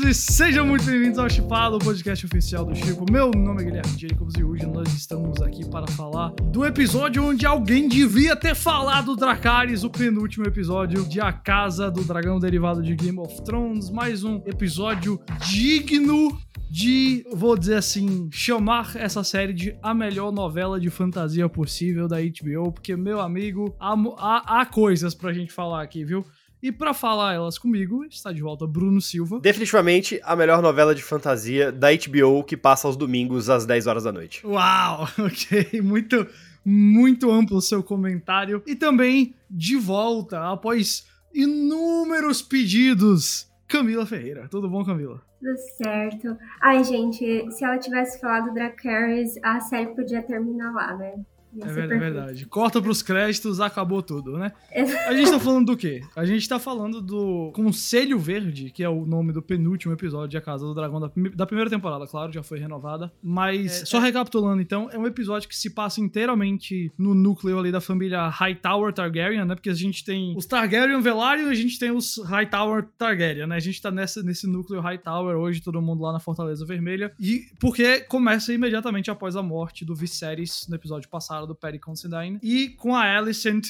Jacobs e sejam muito bem-vindos ao Chipado, o podcast oficial do Chipo. Meu nome é Guilherme Jacobs e hoje nós estamos aqui para falar do episódio onde alguém devia ter falado Dracarys, o penúltimo episódio de A Casa do Dragão derivado de Game of Thrones. Mais um episódio digno de, vou dizer assim, chamar essa série de a melhor novela de fantasia possível da HBO, porque, meu amigo, há, há, há coisas pra gente falar aqui, viu? E para falar elas comigo, está de volta Bruno Silva. Definitivamente a melhor novela de fantasia da HBO que passa aos domingos às 10 horas da noite. Uau, ok. Muito, muito amplo o seu comentário. E também de volta, após inúmeros pedidos, Camila Ferreira. Tudo bom, Camila? Tudo certo. Ai, gente, se ela tivesse falado Dracarys, a série podia terminar lá, né? É verdade, verdade. Corta pros créditos, acabou tudo, né? A gente tá falando do quê? A gente tá falando do Conselho Verde, que é o nome do penúltimo episódio de A Casa do Dragão da, da primeira temporada, claro, já foi renovada. Mas, é, só é... recapitulando então, é um episódio que se passa inteiramente no núcleo ali da família Hightower Targaryen, né? Porque a gente tem os Targaryen Velaryon e a gente tem os Hightower Targaryen, né? A gente tá nessa, nesse núcleo Hightower hoje, todo mundo lá na Fortaleza Vermelha. E porque começa imediatamente após a morte do Viserys no episódio passado do Perry Considine. E com a Alicent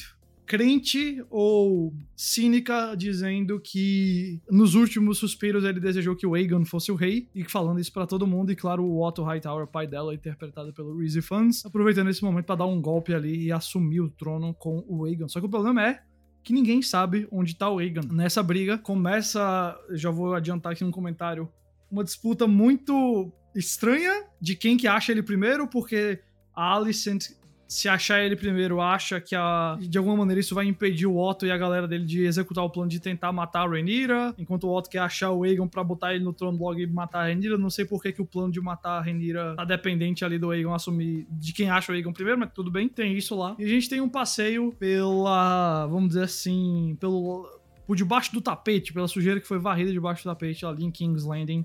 crente ou cínica dizendo que nos últimos suspiros ele desejou que o Aegon fosse o rei e falando isso para todo mundo e claro o Otto Hightower, pai dela, interpretado pelo Reezy Fans, aproveitando esse momento para dar um golpe ali e assumir o trono com o Aegon. Só que o problema é que ninguém sabe onde tá o Aegon. Nessa briga começa, já vou adiantar aqui no comentário, uma disputa muito estranha de quem que acha ele primeiro, porque a Alicent se achar ele primeiro, acha que a, de alguma maneira isso vai impedir o Otto e a galera dele de executar o plano de tentar matar a Rhaenyra, enquanto o Otto quer achar o Aegon para botar ele no trono logo e matar a Rhaenyra. Não sei por que, que o plano de matar a Rhaenyra tá dependente ali do Aegon assumir de quem acha o Aegon primeiro, mas tudo bem, tem isso lá. E a gente tem um passeio pela, vamos dizer assim, pelo por debaixo do tapete, pela sujeira que foi varrida debaixo do tapete ali em King's Landing,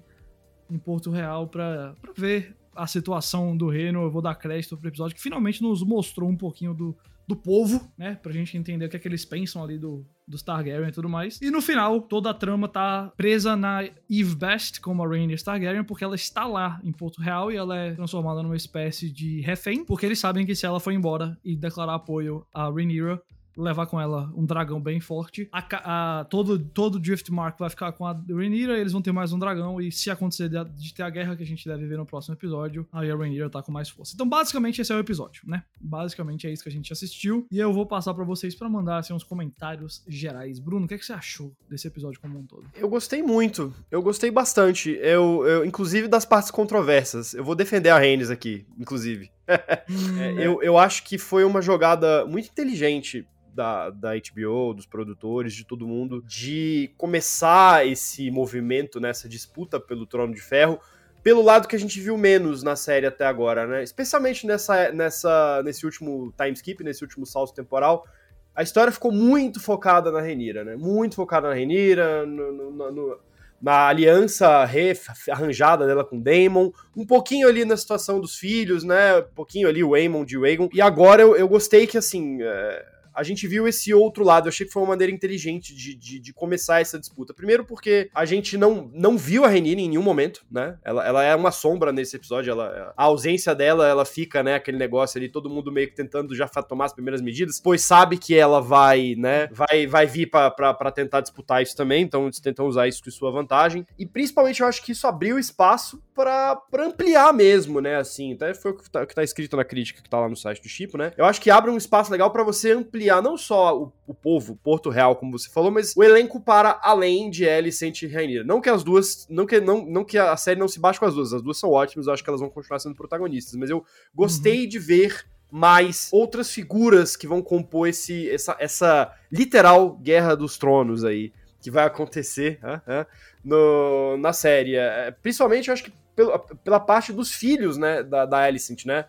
em Porto Real, para ver a situação do reino, eu vou dar crédito pro episódio que finalmente nos mostrou um pouquinho do, do povo, né? Pra gente entender o que é que eles pensam ali do, dos Targaryen e tudo mais. E no final, toda a trama tá presa na Eve Best, como a Rhaenyra Targaryen, porque ela está lá em Porto Real e ela é transformada numa espécie de refém, porque eles sabem que se ela for embora e declarar apoio a Rhaenyra, levar com ela um dragão bem forte. A, a, todo, todo Driftmark vai ficar com a Rhaenyra, eles vão ter mais um dragão, e se acontecer de, de, ter a guerra que a gente deve ver no próximo episódio, aí a Rhaenyra tá com mais força. Então, basicamente, esse é o episódio, né? Basicamente é isso que a gente assistiu, e eu vou passar para vocês para mandar assim, uns comentários gerais. Bruno, o que, é que você achou desse episódio como um todo? Eu gostei muito, eu gostei bastante. Eu, eu inclusive das partes controversas. Eu vou defender a Rhaenys aqui, inclusive. Hum, é, eu, eu acho que foi uma jogada muito inteligente da, da HBO, dos produtores, de todo mundo, de começar esse movimento, nessa né, disputa pelo Trono de Ferro, pelo lado que a gente viu menos na série até agora, né? Especialmente nessa, nessa, nesse último time skip, nesse último salto temporal, a história ficou muito focada na Renira, né? Muito focada na Renira, no, no, no, na aliança arranjada dela com Daemon, um pouquinho ali na situação dos filhos, né? Um pouquinho ali o Aemon de Aegon. E agora eu, eu gostei que, assim, é, a gente viu esse outro lado. Eu achei que foi uma maneira inteligente de, de, de começar essa disputa. Primeiro porque a gente não, não viu a Renine em nenhum momento, né? Ela, ela é uma sombra nesse episódio. Ela, a ausência dela, ela fica, né? Aquele negócio ali, todo mundo meio que tentando já tomar as primeiras medidas, pois sabe que ela vai, né? Vai, vai vir para tentar disputar isso também. Então eles tentam usar isso com sua vantagem. E principalmente eu acho que isso abriu espaço para ampliar mesmo, né? Assim, até foi o que tá, que tá escrito na crítica que tá lá no site do Chipo, né? Eu acho que abre um espaço legal para você ampliar ampliar não só o, o povo, Porto Real, como você falou, mas o elenco para além de Alicent e Rainira. Não que as duas, não que, não, não que a série não se baixe com as duas, as duas são ótimas, eu acho que elas vão continuar sendo protagonistas, mas eu gostei uhum. de ver mais outras figuras que vão compor esse, essa, essa literal Guerra dos Tronos aí, que vai acontecer uh, no, na série. É, principalmente, eu acho que pela, pela parte dos filhos, né, da, da Alicent, né?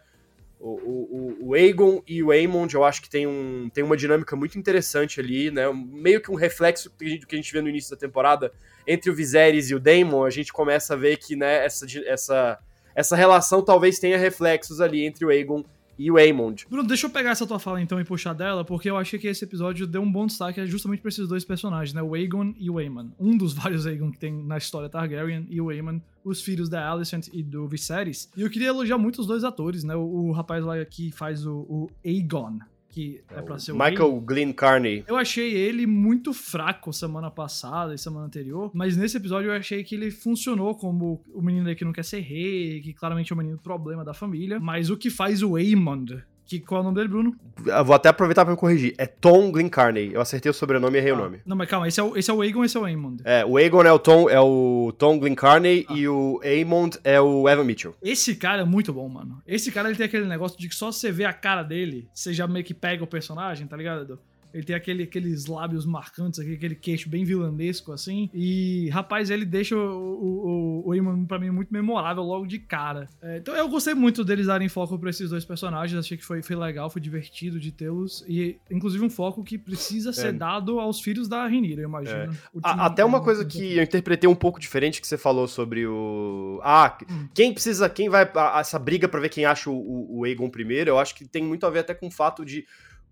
O, o, o Aegon e o Aemond, eu acho que tem, um, tem uma dinâmica muito interessante ali, né? Meio que um reflexo do que a gente vê no início da temporada entre o Viserys e o Daemon, a gente começa a ver que né, essa, essa, essa relação talvez tenha reflexos ali entre o Aegon e o Aemond. Bruno, deixa eu pegar essa tua fala então e puxar dela, porque eu achei que esse episódio deu um bom destaque justamente pra esses dois personagens, né? O Aegon e o Aemon. Um dos vários Aegon que tem na história Targaryen e o Aemon, os filhos da Alicent e do Viserys. E eu queria elogiar muito os dois atores, né? O, o rapaz lá que faz o, o Aegon, que é, é pra ser o Michael Glenn Carney. Eu achei ele muito fraco semana passada e semana anterior, mas nesse episódio eu achei que ele funcionou como o menino aí que não quer ser rei, que claramente é o menino problema da família, mas o que faz o Aemond que, qual é o nome dele, Bruno? Eu vou até aproveitar pra me corrigir. É Tom Glencarney. Eu acertei o sobrenome e errei ah. o nome. Não, mas calma, esse é o, esse é o Aegon esse é o Aemond? É, o Aegon é o Tom, é o Tom Glencarney ah. e o Aemond é o Evan Mitchell. Esse cara é muito bom, mano. Esse cara ele tem aquele negócio de que só você vê a cara dele, você já meio que pega o personagem, tá ligado? Ele tem aquele, aqueles lábios marcantes aqui, aquele queixo bem vilanesco, assim. E, rapaz, ele deixa o, o, o, o pra mim muito memorável logo de cara. É, então eu gostei muito deles darem foco pra esses dois personagens. Achei que foi, foi legal, foi divertido de tê-los. E, inclusive, um foco que precisa ser é. dado aos filhos da Renira, eu imagino. É. A, até uma coisa que eu interpretei um pouco diferente que você falou sobre o. Ah, hum. quem precisa. Quem vai. essa briga pra ver quem acha o, o Aegon primeiro, eu acho que tem muito a ver até com o fato de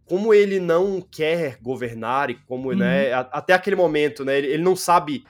como ele não quer governar e como, né, uhum. né, até aquele momento, né, ele, ele não sabe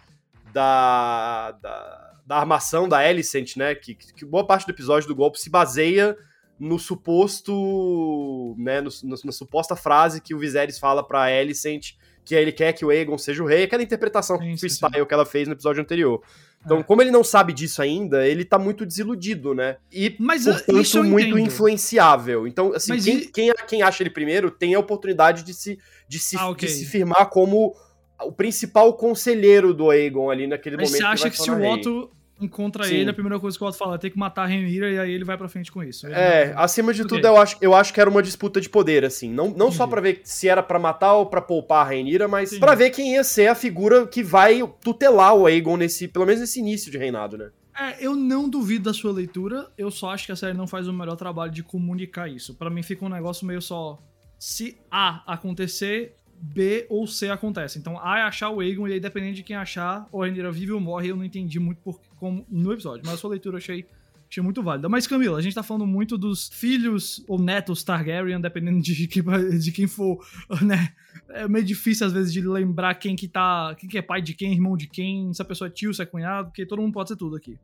da, da, da, armação da Alicent, né, que, que boa parte do episódio do golpe se baseia no suposto, né, no, no, na suposta frase que o Viserys fala pra Alicent, que ele quer que o Aegon seja o rei, aquela interpretação sim, freestyle sim. que ela fez no episódio anterior. Então, é. como ele não sabe disso ainda, ele tá muito desiludido, né? E, Mas, ah, portanto, muito entendo. influenciável. Então, assim, quem, e... quem, quem, acha ele primeiro tem a oportunidade de se, de se, ah, okay. de se firmar como o principal conselheiro do Aegon ali naquele Mas momento. Você acha que, que se o Otto encontra Sim. ele, a primeira coisa que o Otto fala é tem que matar a Renira e aí ele vai pra frente com isso. Ele é, vai... acima de tudo, eu acho, eu acho que era uma disputa de poder, assim. Não, não só para ver se era para matar ou para poupar a Renira, mas para ver quem ia ser a figura que vai tutelar o Aegon nesse, pelo menos nesse início de reinado, né? É, eu não duvido da sua leitura, eu só acho que a série não faz o melhor trabalho de comunicar isso. Para mim fica um negócio meio só. Se A acontecer, B ou C acontece. Então A é achar o Aegon, e aí dependendo de quem achar, ou a Rhaenyra vive ou morre, eu não entendi muito por, como no episódio. Mas a sua leitura eu achei, achei muito válida. Mas Camila, a gente tá falando muito dos filhos ou netos Targaryen, dependendo de, que, de quem for, né? É meio difícil às vezes de lembrar quem que tá, quem que é pai de quem, irmão de quem, se a pessoa é tio, se é cunhado, porque todo mundo pode ser tudo aqui.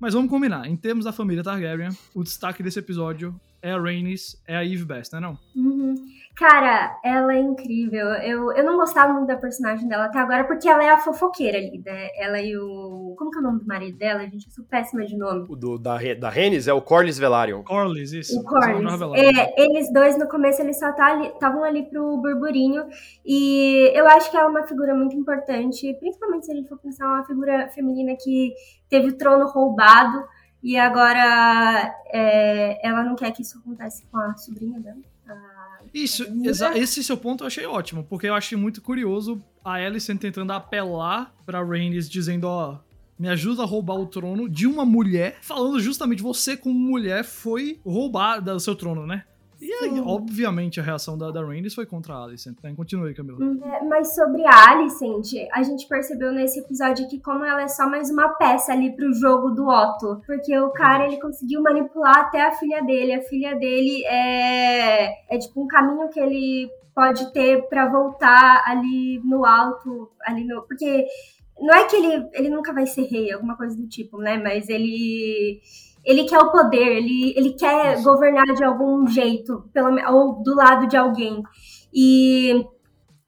Mas vamos combinar, em termos da família Targaryen, o destaque desse episódio é a Rhaenys, é a Eve Best, né não? Uhum. Cara, ela é incrível. Eu, eu não gostava muito da personagem dela até agora, porque ela é a fofoqueira ali, né? Ela e o. Como que é o nome do marido dela? Gente, eu sou péssima de nome. O do, da, da Rhaenys é o Corlys Velaryon. Corlys, isso. O Corlys. É, eles dois, no começo, eles só estavam ali, ali pro burburinho. E eu acho que ela é uma figura muito importante, principalmente se a gente for pensar uma figura feminina que teve o trono roubado. E agora é, ela não quer que isso aconteça com a sobrinha dela. Isso, esse seu ponto eu achei ótimo, porque eu achei muito curioso a Alicent tentando apelar pra Rhaenys, dizendo, ó, me ajuda a roubar o trono de uma mulher, falando justamente você como mulher foi roubada do seu trono, né? E aí, obviamente, a reação da, da Rhaenys foi contra a Alicent, né? Continue, Camila. Uhum. É, mas sobre a Alicent, a gente percebeu nesse episódio que como ela é só mais uma peça ali pro jogo do Otto. Porque o cara, ele conseguiu manipular até a filha dele. A filha dele é, é tipo um caminho que ele pode ter para voltar ali no alto, ali no... Porque não é que ele, ele nunca vai ser rei, alguma coisa do tipo, né? Mas ele ele quer o poder, ele, ele quer Isso. governar de algum jeito, pelo, ou do lado de alguém. E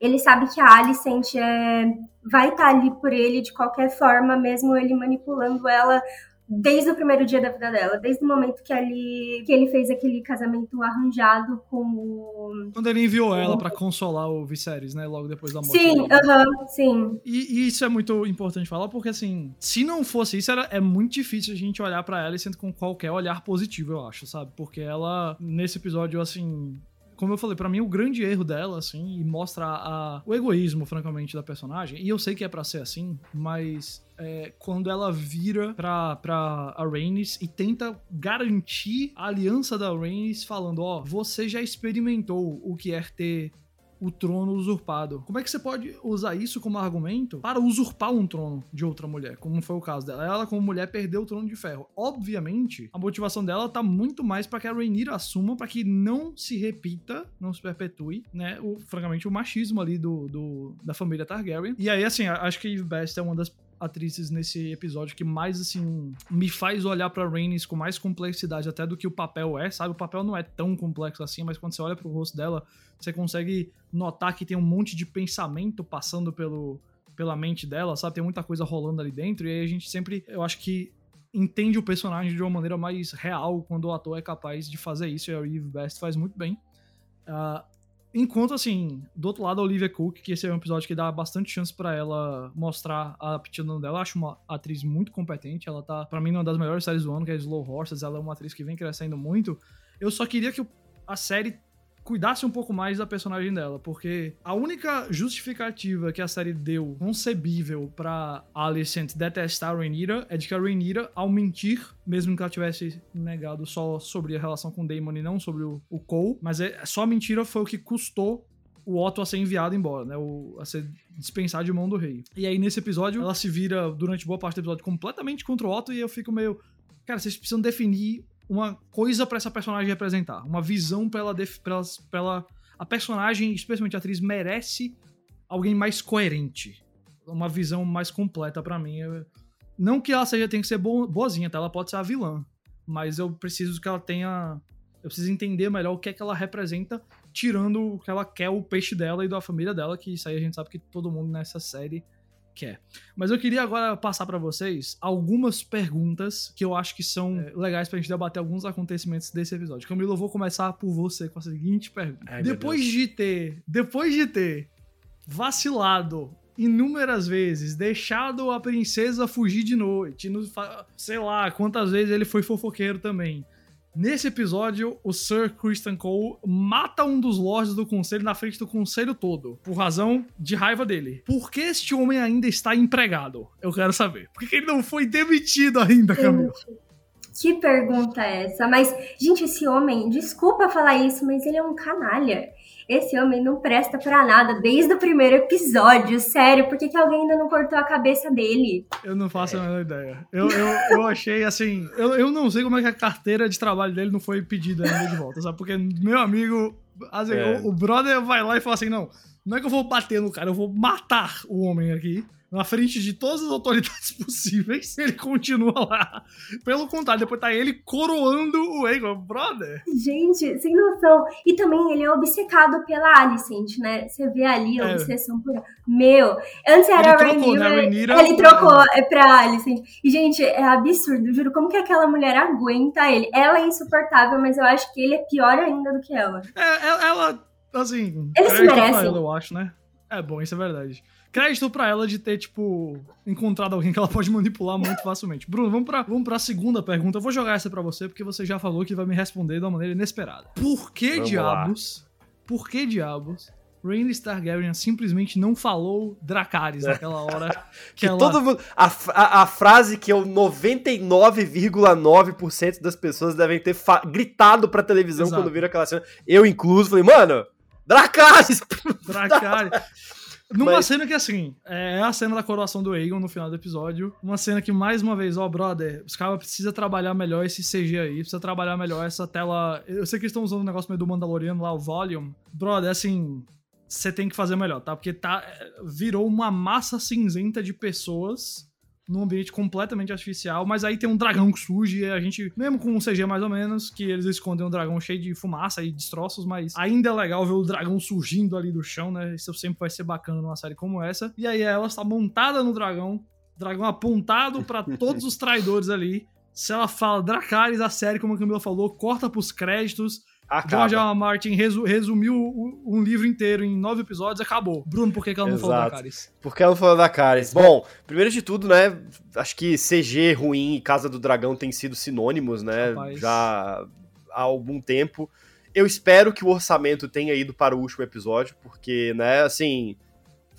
ele sabe que a Alicent é, vai estar tá ali por ele de qualquer forma, mesmo ele manipulando ela desde o primeiro dia da vida dela, desde o momento que ele, que ele fez aquele casamento arranjado com o... Quando ele enviou ela para consolar o Viserys, né, logo depois da morte Sim, aham, uh -huh, sim. E, e, isso é muito importante falar, porque assim, se não fosse isso, era, é muito difícil a gente olhar para ela e sendo com qualquer olhar positivo, eu acho, sabe? Porque ela, nesse episódio, assim, como eu falei, para mim o grande erro dela, assim, e mostra a, o egoísmo, francamente, da personagem, e eu sei que é para ser assim, mas é, quando ela vira pra, pra a Rhaenys e tenta garantir a aliança da Rhaenys falando, ó, oh, você já experimentou o que é ter o trono usurpado. Como é que você pode usar isso como argumento para usurpar um trono de outra mulher, como foi o caso dela? Ela, como mulher, perdeu o trono de ferro. Obviamente, a motivação dela tá muito mais para que a Rhaenyra assuma, para que não se repita, não se perpetue, né, o, francamente, o machismo ali do, do da família Targaryen. E aí, assim, acho que Eve Best é uma das atrizes nesse episódio que mais, assim, me faz olhar pra Rhaenys com mais complexidade até do que o papel é, sabe? O papel não é tão complexo assim, mas quando você olha pro rosto dela, você consegue notar que tem um monte de pensamento passando pelo, pela mente dela, sabe? Tem muita coisa rolando ali dentro, e aí a gente sempre, eu acho que entende o personagem de uma maneira mais real quando o ator é capaz de fazer isso, e a Eve Best faz muito bem. Uh, Enquanto, assim, do outro lado, a Olivia Cook, que esse é um episódio que dá bastante chance para ela mostrar a aptidão dela. Eu acho uma atriz muito competente. Ela tá, para mim, uma das melhores séries do ano, que é Slow Horses. Ela é uma atriz que vem crescendo muito. Eu só queria que a série cuidasse um pouco mais da personagem dela, porque a única justificativa que a série deu concebível pra Alicent detestar a Rhaenyra é de que a Rhaenyra, ao mentir, mesmo que ela tivesse negado só sobre a relação com Daemon e não sobre o, o Cole, mas é, só a mentira foi o que custou o Otto a ser enviado embora, né? O, a ser dispensado de mão do rei. E aí, nesse episódio, ela se vira, durante boa parte do episódio, completamente contra o Otto, e eu fico meio. Cara, vocês precisam definir uma coisa para essa personagem representar, uma visão para ela, pra ela, pra ela. A personagem, especialmente a atriz, merece alguém mais coerente, uma visão mais completa para mim. Não que ela seja tem que ser boazinha, tá? Ela pode ser a vilã, mas eu preciso que ela tenha, eu preciso entender melhor o que é que ela representa, tirando o que ela quer o peixe dela e da família dela, que isso aí a gente sabe que todo mundo nessa série quer. Mas eu queria agora passar para vocês algumas perguntas que eu acho que são é, legais pra gente debater alguns acontecimentos desse episódio. Camilo, eu vou começar por você com a seguinte pergunta. Ai, depois de ter, depois de ter vacilado inúmeras vezes, deixado a princesa fugir de noite, no, sei lá quantas vezes ele foi fofoqueiro também. Nesse episódio, o Sir Christian Cole mata um dos lords do conselho na frente do conselho todo, por razão de raiva dele. Por que este homem ainda está empregado? Eu quero saber. Por que ele não foi demitido ainda, Camila? Que pergunta é essa? Mas, gente, esse homem, desculpa falar isso, mas ele é um canalha. Esse homem não presta para nada desde o primeiro episódio, sério. Por que, que alguém ainda não cortou a cabeça dele? Eu não faço a menor ideia. Eu, eu, eu achei assim. Eu, eu não sei como é que a carteira de trabalho dele não foi pedida ainda de volta, sabe? Porque meu amigo. Assim, é. o, o brother vai lá e fala assim: não, não é que eu vou bater no cara, eu vou matar o homem aqui na frente de todas as autoridades possíveis, ele continua lá. Pelo contrário, depois tá ele coroando o Aegon, brother. Gente, sem noção. E também ele é obcecado pela Alicent, né? Você vê ali a é. obsessão por. Meu, antes era ele a trocou, né? Rhaenyra, ele trocou é, pra Alicent. E, gente, é absurdo, juro. Como que aquela mulher aguenta ele? Ela é insuportável, mas eu acho que ele é pior ainda do que ela. É, ela, assim. Ele se merece. Ela, eu acho, né? É bom, isso é verdade crédito para ela de ter, tipo, encontrado alguém que ela pode manipular muito facilmente. Bruno, vamos pra, vamos pra segunda pergunta. Eu vou jogar essa para você, porque você já falou que vai me responder de uma maneira inesperada. Por que vamos diabos? Lá. Por que diabos? Rhaenys Targaryen simplesmente não falou Dracarys naquela hora que, que ela... todo mundo, a, a, a, frase que eu 99,9% das pessoas devem ter gritado pra televisão Exato. quando viram aquela cena. Eu incluso, falei, mano, Dracarys! Dracarys! Numa Mas... cena que, assim, é a cena da coroação do Aegon no final do episódio. Uma cena que, mais uma vez, ó, brother, os caras precisam trabalhar melhor esse CG aí, precisa trabalhar melhor essa tela. Eu sei que eles estão usando um negócio meio do Mandaloriano lá, o Volume. Brother, assim, você tem que fazer melhor, tá? Porque tá, virou uma massa cinzenta de pessoas num ambiente completamente artificial, mas aí tem um dragão que surge e a gente, mesmo com um CG mais ou menos, que eles escondem um dragão cheio de fumaça e destroços, mas ainda é legal ver o dragão surgindo ali do chão, né? Isso sempre vai ser bacana numa série como essa. E aí ela está montada no dragão, dragão apontado para todos os traidores ali. Se ela fala Dracarys, a série, como a Camila falou, corta pros créditos, Acaba. George R. Martin resu resumiu um livro inteiro em nove episódios acabou. Bruno, por que, que ela não Exato. falou da Caris? Por que ela não falou da Caris? Bom, primeiro de tudo, né? Acho que CG ruim e Casa do Dragão têm sido sinônimos, né? Rapaz. Já há algum tempo. Eu espero que o orçamento tenha ido para o último episódio, porque, né, assim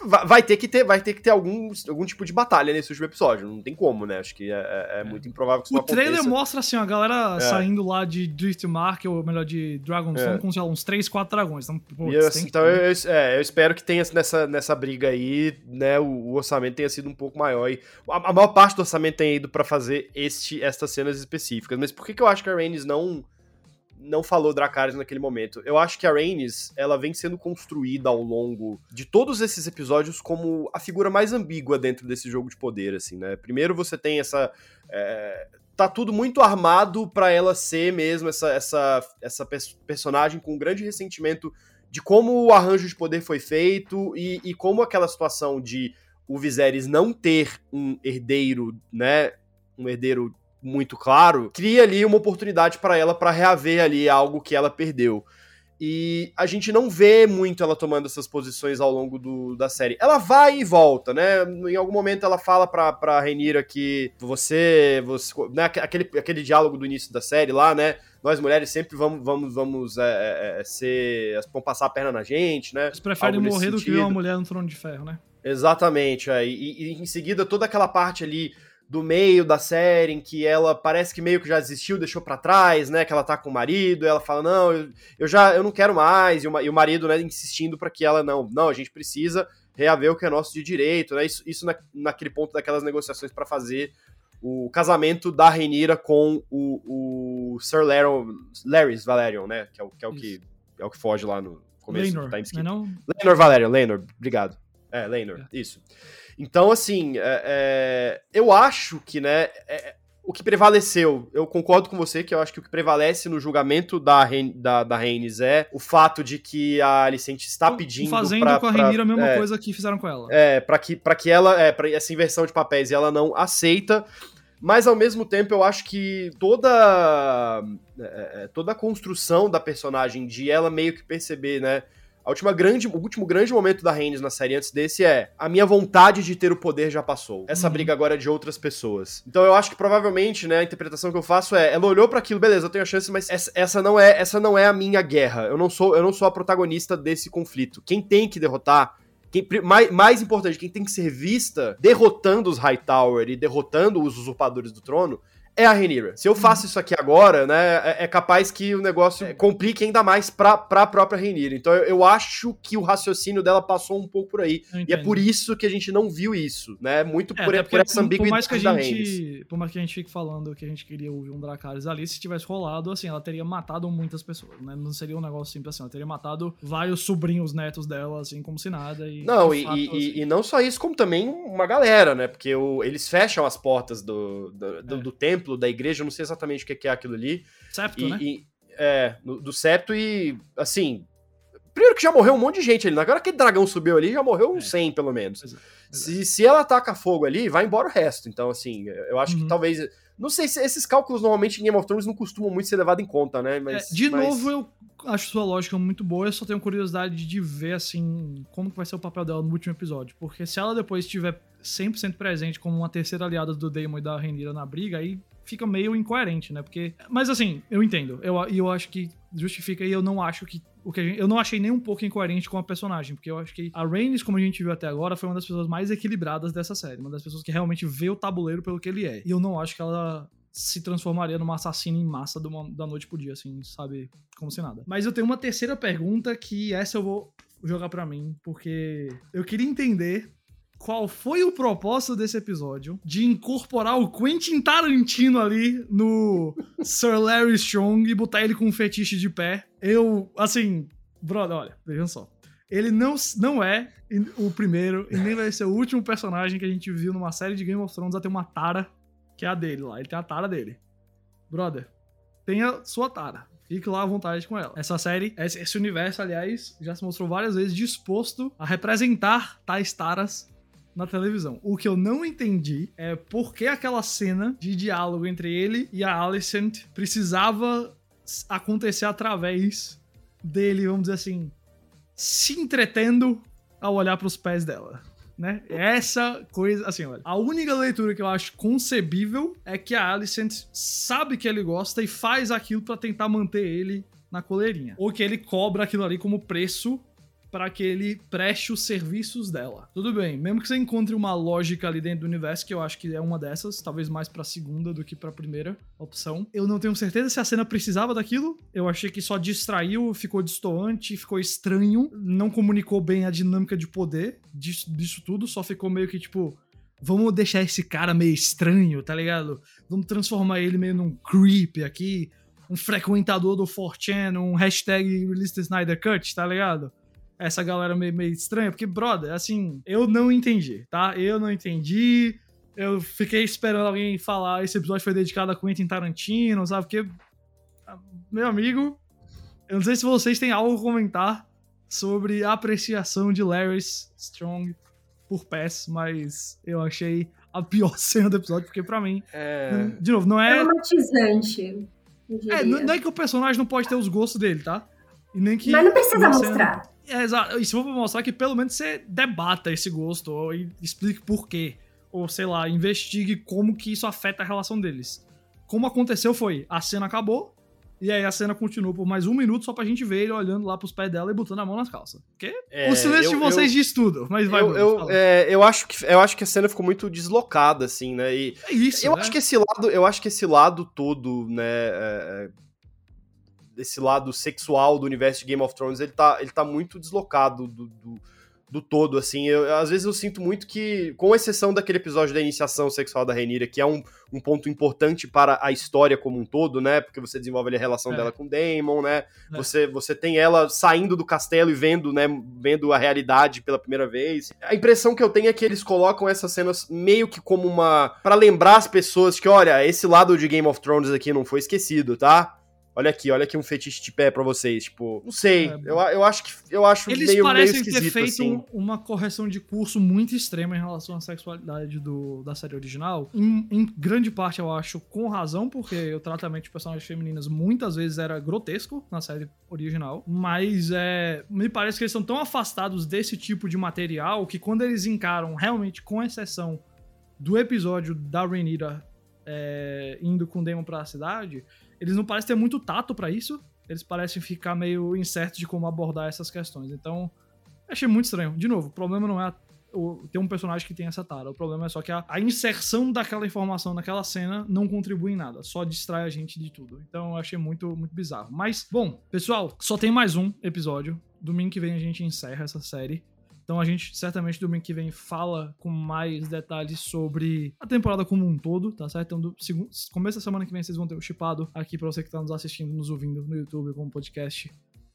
vai ter que ter, vai ter que ter algum, algum tipo de batalha nesse último episódio. Não tem como, né? Acho que é, é, é muito improvável que isso O trailer mostra assim, a galera é. saindo lá de Driftmark, ou melhor, de Dragonstone, é. com sei lá, uns 3, 4 dragões. Então, pô, eu, assim, então eu, é, eu, espero que tenha nessa, nessa briga aí, né, o, o orçamento tenha sido um pouco maior. E a, a maior parte do orçamento tenha ido para fazer este, estas cenas específicas. Mas por que, que eu acho que a Rhaenys não não falou Dracarys naquele momento. Eu acho que a Rhaenys, ela vem sendo construída ao longo de todos esses episódios como a figura mais ambígua dentro desse jogo de poder, assim, né? Primeiro você tem essa... É, tá tudo muito armado para ela ser mesmo essa, essa, essa personagem com um grande ressentimento de como o arranjo de poder foi feito e, e como aquela situação de o Viserys não ter um herdeiro, né? Um herdeiro muito claro, cria ali uma oportunidade para ela para reaver ali algo que ela perdeu. E a gente não vê muito ela tomando essas posições ao longo do, da série. Ela vai e volta, né? Em algum momento ela fala pra, pra Renira que você. você né? aquele, aquele diálogo do início da série lá, né? Nós mulheres sempre vamos, vamos, vamos é, é, é ser. vão passar a perna na gente, né? Vocês preferem morrer do que ver uma mulher no trono de ferro, né? Exatamente, é. e, e em seguida toda aquela parte ali do meio da série em que ela parece que meio que já desistiu, deixou para trás, né? Que ela tá com o marido, e ela fala: "Não, eu, eu já eu não quero mais". E o, e o marido, né, insistindo para que ela não, não, a gente precisa reaver o que é nosso de direito, né? Isso, isso na, naquele ponto daquelas negociações para fazer o casamento da Renira com o, o Sir Larys Valerion, né? Que é o que, é o que, é o que foge lá no começo Lenor, do time skip. Não? Lenor Valerion, Lenor, obrigado. É, Lenor, é. isso. Então, assim, é, é, eu acho que, né, é, o que prevaleceu, eu concordo com você que eu acho que o que prevalece no julgamento da, da, da Reines é o fato de que a Alicente está pedindo. Fazendo pra, com a Renira a mesma é, coisa que fizeram com ela. É, para que, pra que ela. É, pra essa inversão de papéis e ela não aceita. Mas ao mesmo tempo eu acho que toda. É, é, toda a construção da personagem, de ela meio que perceber, né? A última grande, o último grande momento da Rhaenys na série antes desse é a minha vontade de ter o poder já passou. Essa uhum. briga agora é de outras pessoas. Então eu acho que provavelmente, né, a interpretação que eu faço é, ela olhou para aquilo, beleza, eu tenho a chance, mas essa, essa, não é, essa não é a minha guerra. Eu não sou, eu não sou a protagonista desse conflito. Quem tem que derrotar quem, mais, mais importante, quem tem que ser vista derrotando os Hightower e derrotando os usurpadores do trono é a Renira. Se eu faço isso aqui agora, né, é, é capaz que o negócio é. complique ainda mais pra, pra própria Renira. Então eu, eu, acho que o raciocínio dela passou um pouco por aí. E é por isso que a gente não viu isso, né? Muito é, por, por essa ambiguidade por mais que a gente, Por mais que a gente fique falando que a gente queria ouvir um Dracarys ali, se tivesse rolado, assim, ela teria matado muitas pessoas, né? Não seria um negócio simples assim. Ela teria matado vários sobrinhos netos dela, assim, como se nada. E, não, e, fato, e, assim... e, não só isso, como também uma galera, né? Porque o, eles fecham as portas do, do, do, é. do templo templo, da igreja, eu não sei exatamente o que é aquilo ali. Septo, e, né? E, é, do, septo e, assim, Primeiro que já morreu um monte de gente ali. Agora que aquele dragão subiu ali, já morreu uns é. 100, pelo menos. Exato, Se, se ela ataca fogo ali, vai embora o resto. Então, assim, eu acho uhum. que talvez. Não sei se esses cálculos normalmente em Game of Thrones não costumam muito ser levados em conta, né? Mas, é, de mas... novo, eu acho sua lógica muito boa. Eu só tenho curiosidade de ver, assim, como vai ser o papel dela no último episódio. Porque se ela depois estiver 100% presente como uma terceira aliada do Daemon e da Rhaenyra na briga, aí fica meio incoerente, né? Porque. Mas assim, eu entendo. Eu, eu acho que justifica e eu não acho que. O que gente, eu não achei nem um pouco incoerente com a personagem, porque eu acho que a Rhaenys, como a gente viu até agora, foi uma das pessoas mais equilibradas dessa série. Uma das pessoas que realmente vê o tabuleiro pelo que ele é. E eu não acho que ela se transformaria numa assassina em massa da noite pro dia, assim, sabe? Como se nada. Mas eu tenho uma terceira pergunta que essa eu vou jogar para mim, porque eu queria entender qual foi o propósito desse episódio de incorporar o Quentin Tarantino ali no Sir Larry Strong e botar ele com um fetiche de pé. Eu, assim, brother, olha, vejam só. Ele não, não é o primeiro e nem vai ser o último personagem que a gente viu numa série de Game of Thrones a ter uma tara que é a dele lá. Ele tem a tara dele. Brother, tenha sua tara. Fique lá à vontade com ela. Essa série, esse universo, aliás, já se mostrou várias vezes disposto a representar tais taras na televisão. O que eu não entendi é por que aquela cena de diálogo entre ele e a Alicent precisava acontecer através dele, vamos dizer assim, se entretendo ao olhar para os pés dela. Né? Essa coisa, assim, olha. A única leitura que eu acho concebível é que a Alicent sabe que ele gosta e faz aquilo para tentar manter ele na coleirinha. Ou que ele cobra aquilo ali como preço para que ele preste os serviços dela. Tudo bem, mesmo que você encontre uma lógica ali dentro do universo, que eu acho que é uma dessas, talvez mais pra segunda do que pra primeira opção. Eu não tenho certeza se a cena precisava daquilo. Eu achei que só distraiu, ficou distoante, ficou estranho, não comunicou bem a dinâmica de poder disso, disso tudo, só ficou meio que tipo. Vamos deixar esse cara meio estranho, tá ligado? Vamos transformar ele meio num creep aqui, um frequentador do 4chan, um hashtag release the Snyder Cut, tá ligado? Essa galera meio, meio estranha, porque, brother, assim, eu não entendi, tá? Eu não entendi. Eu fiquei esperando alguém falar. Esse episódio foi dedicado a Quentin Tarantino, sabe? Porque, meu amigo, eu não sei se vocês têm algo a comentar sobre a apreciação de Larry Strong por Pass, mas eu achei a pior cena do episódio, porque pra mim, é... de novo, não é. Traumatizante. É, não é que o personagem não pode ter os gostos dele, tá? E nem que. Mas não precisa mostrar. É, exato. Se for pra mostrar que pelo menos você debata esse gosto, ou explique por quê. Ou, sei lá, investigue como que isso afeta a relação deles. Como aconteceu foi, a cena acabou, e aí a cena continuou por mais um minuto só pra gente ver ele olhando lá pros pés dela e botando a mão nas calças. Porque é, o silêncio eu, de vocês eu, diz tudo, mas vai. Eu, eu, é, eu, acho que, eu acho que a cena ficou muito deslocada, assim, né? E é isso. Eu né? acho que esse lado, eu acho que esse lado todo, né? É, desse lado sexual do universo de Game of Thrones, ele tá, ele tá muito deslocado do, do, do todo, assim. Eu, às vezes eu sinto muito que, com exceção daquele episódio da iniciação sexual da Renira, que é um, um ponto importante para a história como um todo, né? Porque você desenvolve ali a relação é. dela com o Daemon, né? É. Você, você tem ela saindo do castelo e vendo, né? Vendo a realidade pela primeira vez. A impressão que eu tenho é que eles colocam essas cenas meio que como uma. para lembrar as pessoas que, olha, esse lado de Game of Thrones aqui não foi esquecido, tá? Olha aqui, olha aqui um fetiche de pé para vocês. Tipo, não sei. É, eu, eu acho que eu acho Eles meio, parecem meio ter feito assim. uma correção de curso muito extrema em relação à sexualidade do, da série original. Em, em, grande parte, eu acho com razão, porque o tratamento de personagens femininas muitas vezes era grotesco na série original. Mas é, me parece que eles são tão afastados desse tipo de material que quando eles encaram, realmente, com exceção do episódio da Rhaenyra é, indo com o Daemon pra cidade eles não parecem ter muito tato para isso. Eles parecem ficar meio incertos de como abordar essas questões. Então, achei muito estranho. De novo, o problema não é ter um personagem que tem essa tara. O problema é só que a, a, inserção daquela informação naquela cena não contribui em nada, só distrai a gente de tudo. Então eu achei muito, muito bizarro. Mas, bom, pessoal, só tem mais um episódio. Domingo que vem a gente encerra essa série. Então a gente certamente domingo que vem fala com mais detalhes sobre a temporada como um todo, tá certo? Então, do segundo, começo da semana que vem vocês vão ter o chipado aqui para você que tá nos assistindo, nos ouvindo no YouTube como podcast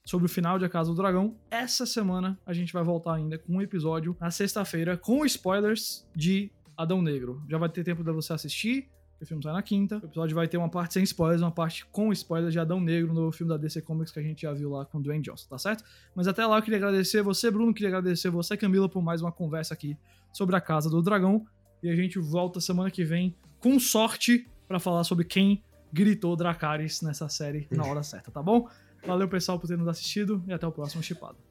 sobre o final de A Casa do Dragão. Essa semana a gente vai voltar ainda com um episódio na sexta-feira com spoilers de Adão Negro. Já vai ter tempo de você assistir o filme sai na quinta. O episódio vai ter uma parte sem spoilers, uma parte com spoilers de Adão Negro no filme da DC Comics que a gente já viu lá com o Dwayne Johnson, tá certo? Mas até lá eu queria agradecer você, Bruno, queria agradecer você, Camila, por mais uma conversa aqui sobre a Casa do Dragão. E a gente volta semana que vem com sorte para falar sobre quem gritou Dracarys nessa série na hora certa, tá bom? Valeu, pessoal, por ter nos assistido e até o próximo Chipado.